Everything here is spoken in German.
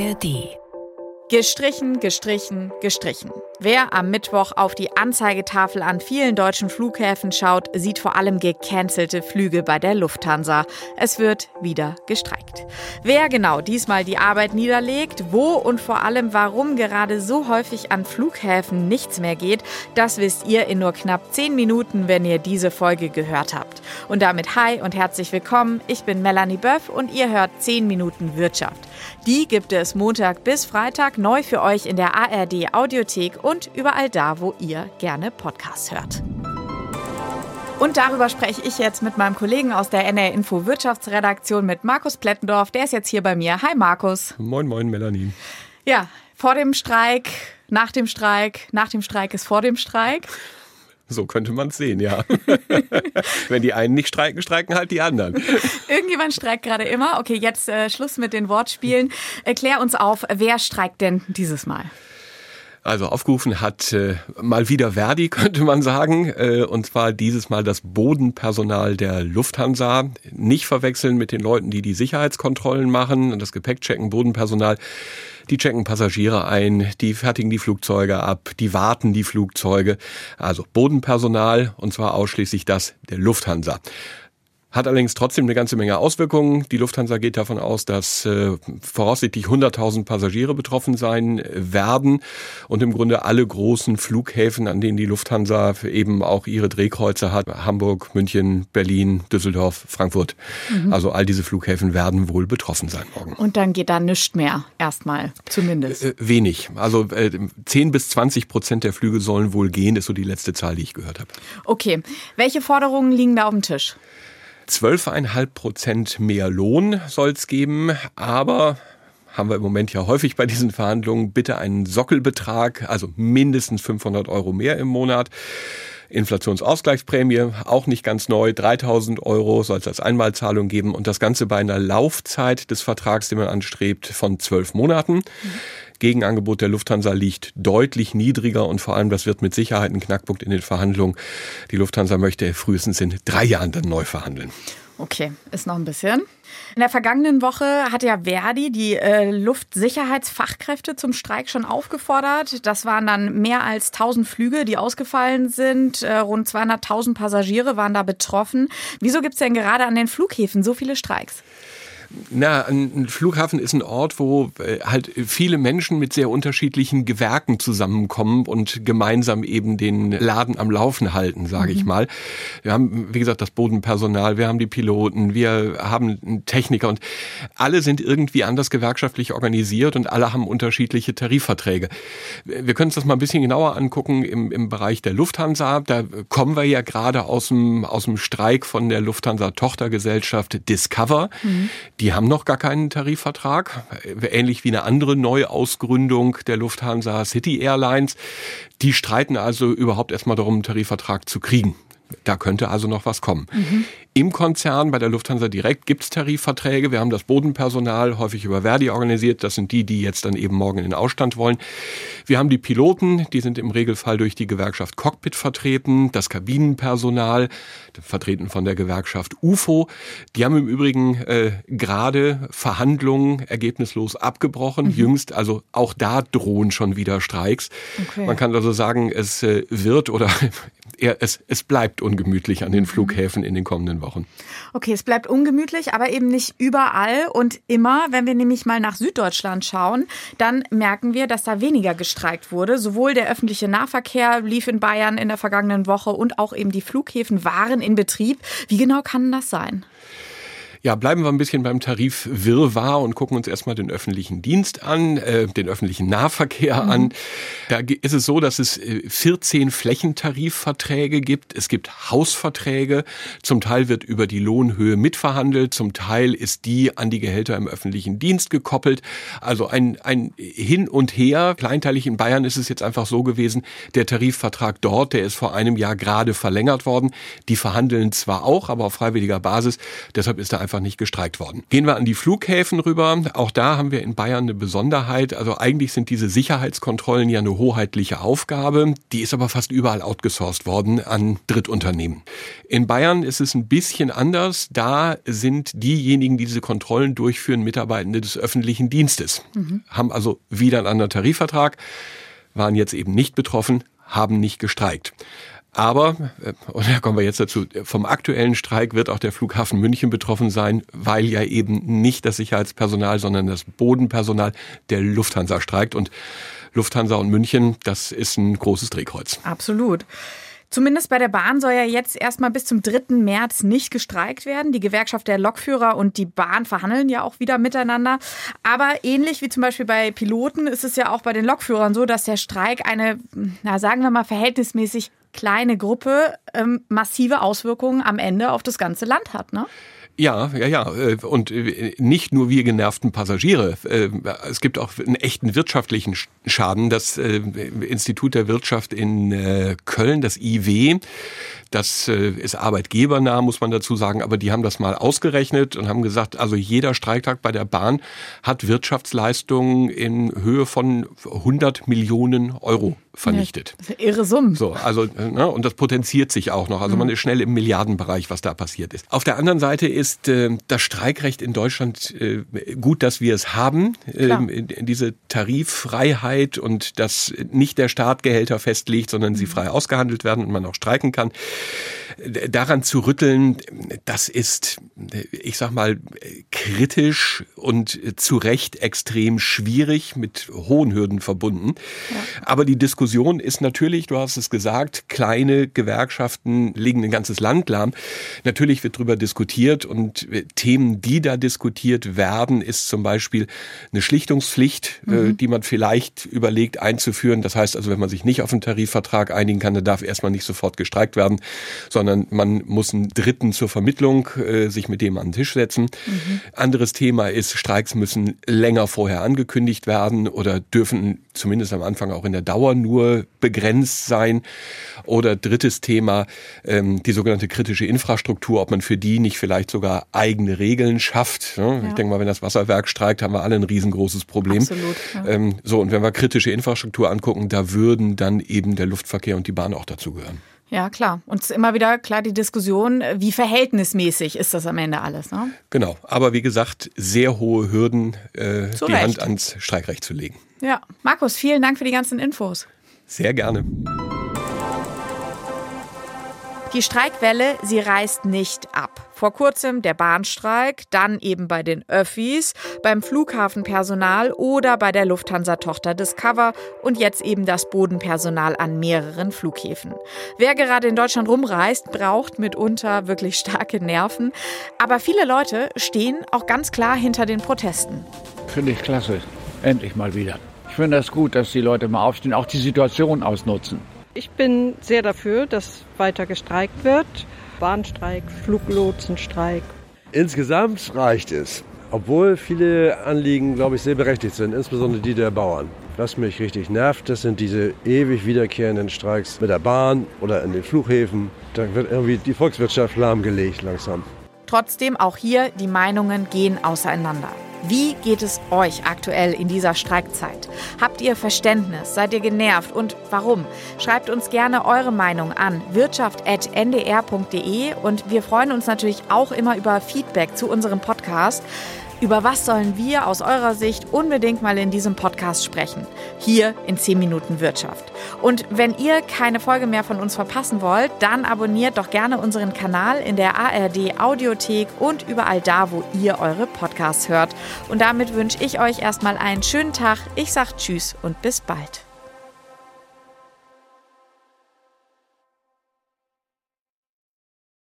ARD. Gestrichen, gestrichen, gestrichen. Wer am Mittwoch auf die Anzeigetafel an vielen deutschen Flughäfen schaut, sieht vor allem gecancelte Flüge bei der Lufthansa. Es wird wieder gestreikt. Wer genau diesmal die Arbeit niederlegt, wo und vor allem warum gerade so häufig an Flughäfen nichts mehr geht, das wisst ihr in nur knapp zehn Minuten, wenn ihr diese Folge gehört habt. Und damit hi und herzlich willkommen. Ich bin Melanie Böff und ihr hört 10 Minuten Wirtschaft. Die gibt es Montag bis Freitag neu für euch in der ARD Audiothek und überall da, wo ihr gerne Podcasts hört. Und darüber spreche ich jetzt mit meinem Kollegen aus der NR Info Wirtschaftsredaktion mit Markus Plettendorf. Der ist jetzt hier bei mir. Hi Markus. Moin, moin, Melanie. Ja, vor dem Streik, nach dem Streik, nach dem Streik ist vor dem Streik. So könnte man es sehen, ja. Wenn die einen nicht streiken, streiken halt die anderen. Irgendjemand streikt gerade immer. Okay, jetzt äh, Schluss mit den Wortspielen. Erklär uns auf, wer streikt denn dieses Mal? Also aufgerufen hat äh, mal wieder Verdi, könnte man sagen, äh, und zwar dieses Mal das Bodenpersonal der Lufthansa. Nicht verwechseln mit den Leuten, die die Sicherheitskontrollen machen und das Gepäckchecken, Bodenpersonal. Die checken Passagiere ein, die fertigen die Flugzeuge ab, die warten die Flugzeuge. Also Bodenpersonal und zwar ausschließlich das der Lufthansa. Hat allerdings trotzdem eine ganze Menge Auswirkungen. Die Lufthansa geht davon aus, dass äh, voraussichtlich 100.000 Passagiere betroffen sein werden und im Grunde alle großen Flughäfen, an denen die Lufthansa eben auch ihre Drehkreuze hat, Hamburg, München, Berlin, Düsseldorf, Frankfurt. Mhm. Also all diese Flughäfen werden wohl betroffen sein morgen. Und dann geht da nichts mehr, erstmal zumindest. Äh, wenig. Also äh, 10 bis 20 Prozent der Flüge sollen wohl gehen, ist so die letzte Zahl, die ich gehört habe. Okay. Welche Forderungen liegen da auf dem Tisch? 12,5 Prozent mehr Lohn soll es geben, aber haben wir im Moment ja häufig bei diesen Verhandlungen, bitte einen Sockelbetrag, also mindestens 500 Euro mehr im Monat. Inflationsausgleichsprämie, auch nicht ganz neu, 3000 Euro soll es als Einmalzahlung geben und das Ganze bei einer Laufzeit des Vertrags, den man anstrebt, von zwölf Monaten. Mhm. Gegenangebot der Lufthansa liegt deutlich niedriger und vor allem das wird mit Sicherheit ein Knackpunkt in den Verhandlungen. Die Lufthansa möchte frühestens in drei Jahren dann neu verhandeln. Okay, ist noch ein bisschen. In der vergangenen Woche hat ja Verdi die äh, Luftsicherheitsfachkräfte zum Streik schon aufgefordert. Das waren dann mehr als 1000 Flüge, die ausgefallen sind. Äh, rund 200.000 Passagiere waren da betroffen. Wieso gibt es denn gerade an den Flughäfen so viele Streiks? Na, ein Flughafen ist ein Ort, wo äh, halt viele Menschen mit sehr unterschiedlichen Gewerken zusammenkommen und gemeinsam eben den Laden am Laufen halten, sage mhm. ich mal. Wir haben, wie gesagt, das Bodenpersonal, wir haben die Piloten, wir haben Techniker und alle sind irgendwie anders gewerkschaftlich organisiert und alle haben unterschiedliche Tarifverträge. Wir können uns das mal ein bisschen genauer angucken im, im Bereich der Lufthansa. Da kommen wir ja gerade aus dem, aus dem Streik von der Lufthansa-Tochtergesellschaft Discover. Mhm die haben noch gar keinen Tarifvertrag, ähnlich wie eine andere Neuausgründung der Lufthansa City Airlines. Die streiten also überhaupt erstmal darum, einen Tarifvertrag zu kriegen. Da könnte also noch was kommen. Mhm. Im Konzern bei der Lufthansa direkt gibt es Tarifverträge. Wir haben das Bodenpersonal häufig über Verdi organisiert. Das sind die, die jetzt dann eben morgen in den Ausstand wollen. Wir haben die Piloten, die sind im Regelfall durch die Gewerkschaft Cockpit vertreten. Das Kabinenpersonal, vertreten von der Gewerkschaft UFO. Die haben im Übrigen äh, gerade Verhandlungen ergebnislos abgebrochen. Mhm. Jüngst, also auch da drohen schon wieder Streiks. Okay. Man kann also sagen, es äh, wird oder es, es bleibt ungemütlich an den mhm. Flughäfen in den kommenden Wochen. Okay, es bleibt ungemütlich, aber eben nicht überall und immer. Wenn wir nämlich mal nach Süddeutschland schauen, dann merken wir, dass da weniger gestreikt wurde. Sowohl der öffentliche Nahverkehr lief in Bayern in der vergangenen Woche und auch eben die Flughäfen waren in Betrieb. Wie genau kann das sein? Ja, bleiben wir ein bisschen beim Tarif Wirrwarr und gucken uns erstmal den öffentlichen Dienst an, äh, den öffentlichen Nahverkehr mhm. an. Da ist es so, dass es 14 äh, Flächentarifverträge gibt. Es gibt Hausverträge. Zum Teil wird über die Lohnhöhe mitverhandelt. Zum Teil ist die an die Gehälter im öffentlichen Dienst gekoppelt. Also ein, ein Hin und Her. Kleinteilig in Bayern ist es jetzt einfach so gewesen, der Tarifvertrag dort, der ist vor einem Jahr gerade verlängert worden. Die verhandeln zwar auch, aber auf freiwilliger Basis. Deshalb ist da einfach einfach nicht gestreikt worden. Gehen wir an die Flughäfen rüber. Auch da haben wir in Bayern eine Besonderheit. Also eigentlich sind diese Sicherheitskontrollen ja eine hoheitliche Aufgabe. Die ist aber fast überall outgesourced worden an Drittunternehmen. In Bayern ist es ein bisschen anders. Da sind diejenigen, die diese Kontrollen durchführen, Mitarbeitende des öffentlichen Dienstes. Mhm. Haben also wieder einen anderen Tarifvertrag, waren jetzt eben nicht betroffen, haben nicht gestreikt. Aber, äh, und da kommen wir jetzt dazu, vom aktuellen Streik wird auch der Flughafen München betroffen sein, weil ja eben nicht das Sicherheitspersonal, sondern das Bodenpersonal der Lufthansa streikt. Und Lufthansa und München, das ist ein großes Drehkreuz. Absolut. Zumindest bei der Bahn soll ja jetzt erstmal bis zum 3. März nicht gestreikt werden. Die Gewerkschaft der Lokführer und die Bahn verhandeln ja auch wieder miteinander. Aber ähnlich wie zum Beispiel bei Piloten ist es ja auch bei den Lokführern so, dass der Streik eine, na sagen wir mal, verhältnismäßig kleine Gruppe ähm, massive Auswirkungen am Ende auf das ganze Land hat. Ne? Ja, ja, ja. Äh, und äh, nicht nur wir genervten Passagiere. Äh, es gibt auch einen echten wirtschaftlichen Schaden. Das Institut der Wirtschaft in Köln, das IW, das ist arbeitgebernah, muss man dazu sagen, aber die haben das mal ausgerechnet und haben gesagt, also jeder Streiktag bei der Bahn hat Wirtschaftsleistungen in Höhe von 100 Millionen Euro vernichtet. Ja, irre Summen. So, also, ne, und das potenziert sich auch noch. Also man mhm. ist schnell im Milliardenbereich, was da passiert ist. Auf der anderen Seite ist äh, das Streikrecht in Deutschland äh, gut, dass wir es haben. Äh, diese Tariffreiheit und dass nicht der Staat Gehälter festlegt, sondern sie mhm. frei ausgehandelt werden und man auch streiken kann. Daran zu rütteln, das ist, ich sag mal, kritisch und zu Recht extrem schwierig, mit hohen Hürden verbunden. Ja. Aber die Diskussion Diskussion ist natürlich, du hast es gesagt, kleine Gewerkschaften legen ein ganzes Land lahm. Natürlich wird darüber diskutiert und äh, Themen, die da diskutiert werden, ist zum Beispiel eine Schlichtungspflicht, äh, mhm. die man vielleicht überlegt einzuführen. Das heißt also, wenn man sich nicht auf einen Tarifvertrag einigen kann, dann darf erstmal nicht sofort gestreikt werden, sondern man muss einen Dritten zur Vermittlung äh, sich mit dem an den Tisch setzen. Mhm. Anderes Thema ist, Streiks müssen länger vorher angekündigt werden oder dürfen zumindest am Anfang auch in der Dauer nur nur begrenzt sein. Oder drittes Thema, ähm, die sogenannte kritische Infrastruktur, ob man für die nicht vielleicht sogar eigene Regeln schafft. Ne? Ja. Ich denke mal, wenn das Wasserwerk streikt, haben wir alle ein riesengroßes Problem. Absolut, ja. ähm, so, und wenn wir kritische Infrastruktur angucken, da würden dann eben der Luftverkehr und die Bahn auch dazugehören. Ja, klar. Und es ist immer wieder klar die Diskussion, wie verhältnismäßig ist das am Ende alles. Ne? Genau. Aber wie gesagt, sehr hohe Hürden, äh, die. Hand ans Streikrecht zu legen. Ja. Markus, vielen Dank für die ganzen Infos. Sehr gerne. Die Streikwelle, sie reißt nicht ab. Vor kurzem der Bahnstreik, dann eben bei den Öffis, beim Flughafenpersonal oder bei der Lufthansa-Tochter Discover und jetzt eben das Bodenpersonal an mehreren Flughäfen. Wer gerade in Deutschland rumreist, braucht mitunter wirklich starke Nerven. Aber viele Leute stehen auch ganz klar hinter den Protesten. Finde ich klasse. Endlich mal wieder. Ich finde es das gut, dass die Leute mal aufstehen, auch die Situation ausnutzen. Ich bin sehr dafür, dass weiter gestreikt wird. Bahnstreik, Fluglotsenstreik. Insgesamt reicht es. Obwohl viele Anliegen, glaube ich, sehr berechtigt sind, insbesondere die der Bauern. Was mich richtig nervt, das sind diese ewig wiederkehrenden Streiks mit der Bahn oder in den Flughäfen. Da wird irgendwie die Volkswirtschaft lahmgelegt langsam. Trotzdem, auch hier, die Meinungen gehen auseinander. Wie geht es euch aktuell in dieser Streikzeit? Habt ihr Verständnis? Seid ihr genervt? Und warum? Schreibt uns gerne eure Meinung an wirtschaft.ndr.de und wir freuen uns natürlich auch immer über Feedback zu unserem Podcast. Über was sollen wir aus eurer Sicht unbedingt mal in diesem Podcast sprechen? Hier in 10 Minuten Wirtschaft. Und wenn ihr keine Folge mehr von uns verpassen wollt, dann abonniert doch gerne unseren Kanal in der ARD Audiothek und überall da, wo ihr eure Podcasts hört. Und damit wünsche ich euch erstmal einen schönen Tag. Ich sage Tschüss und bis bald.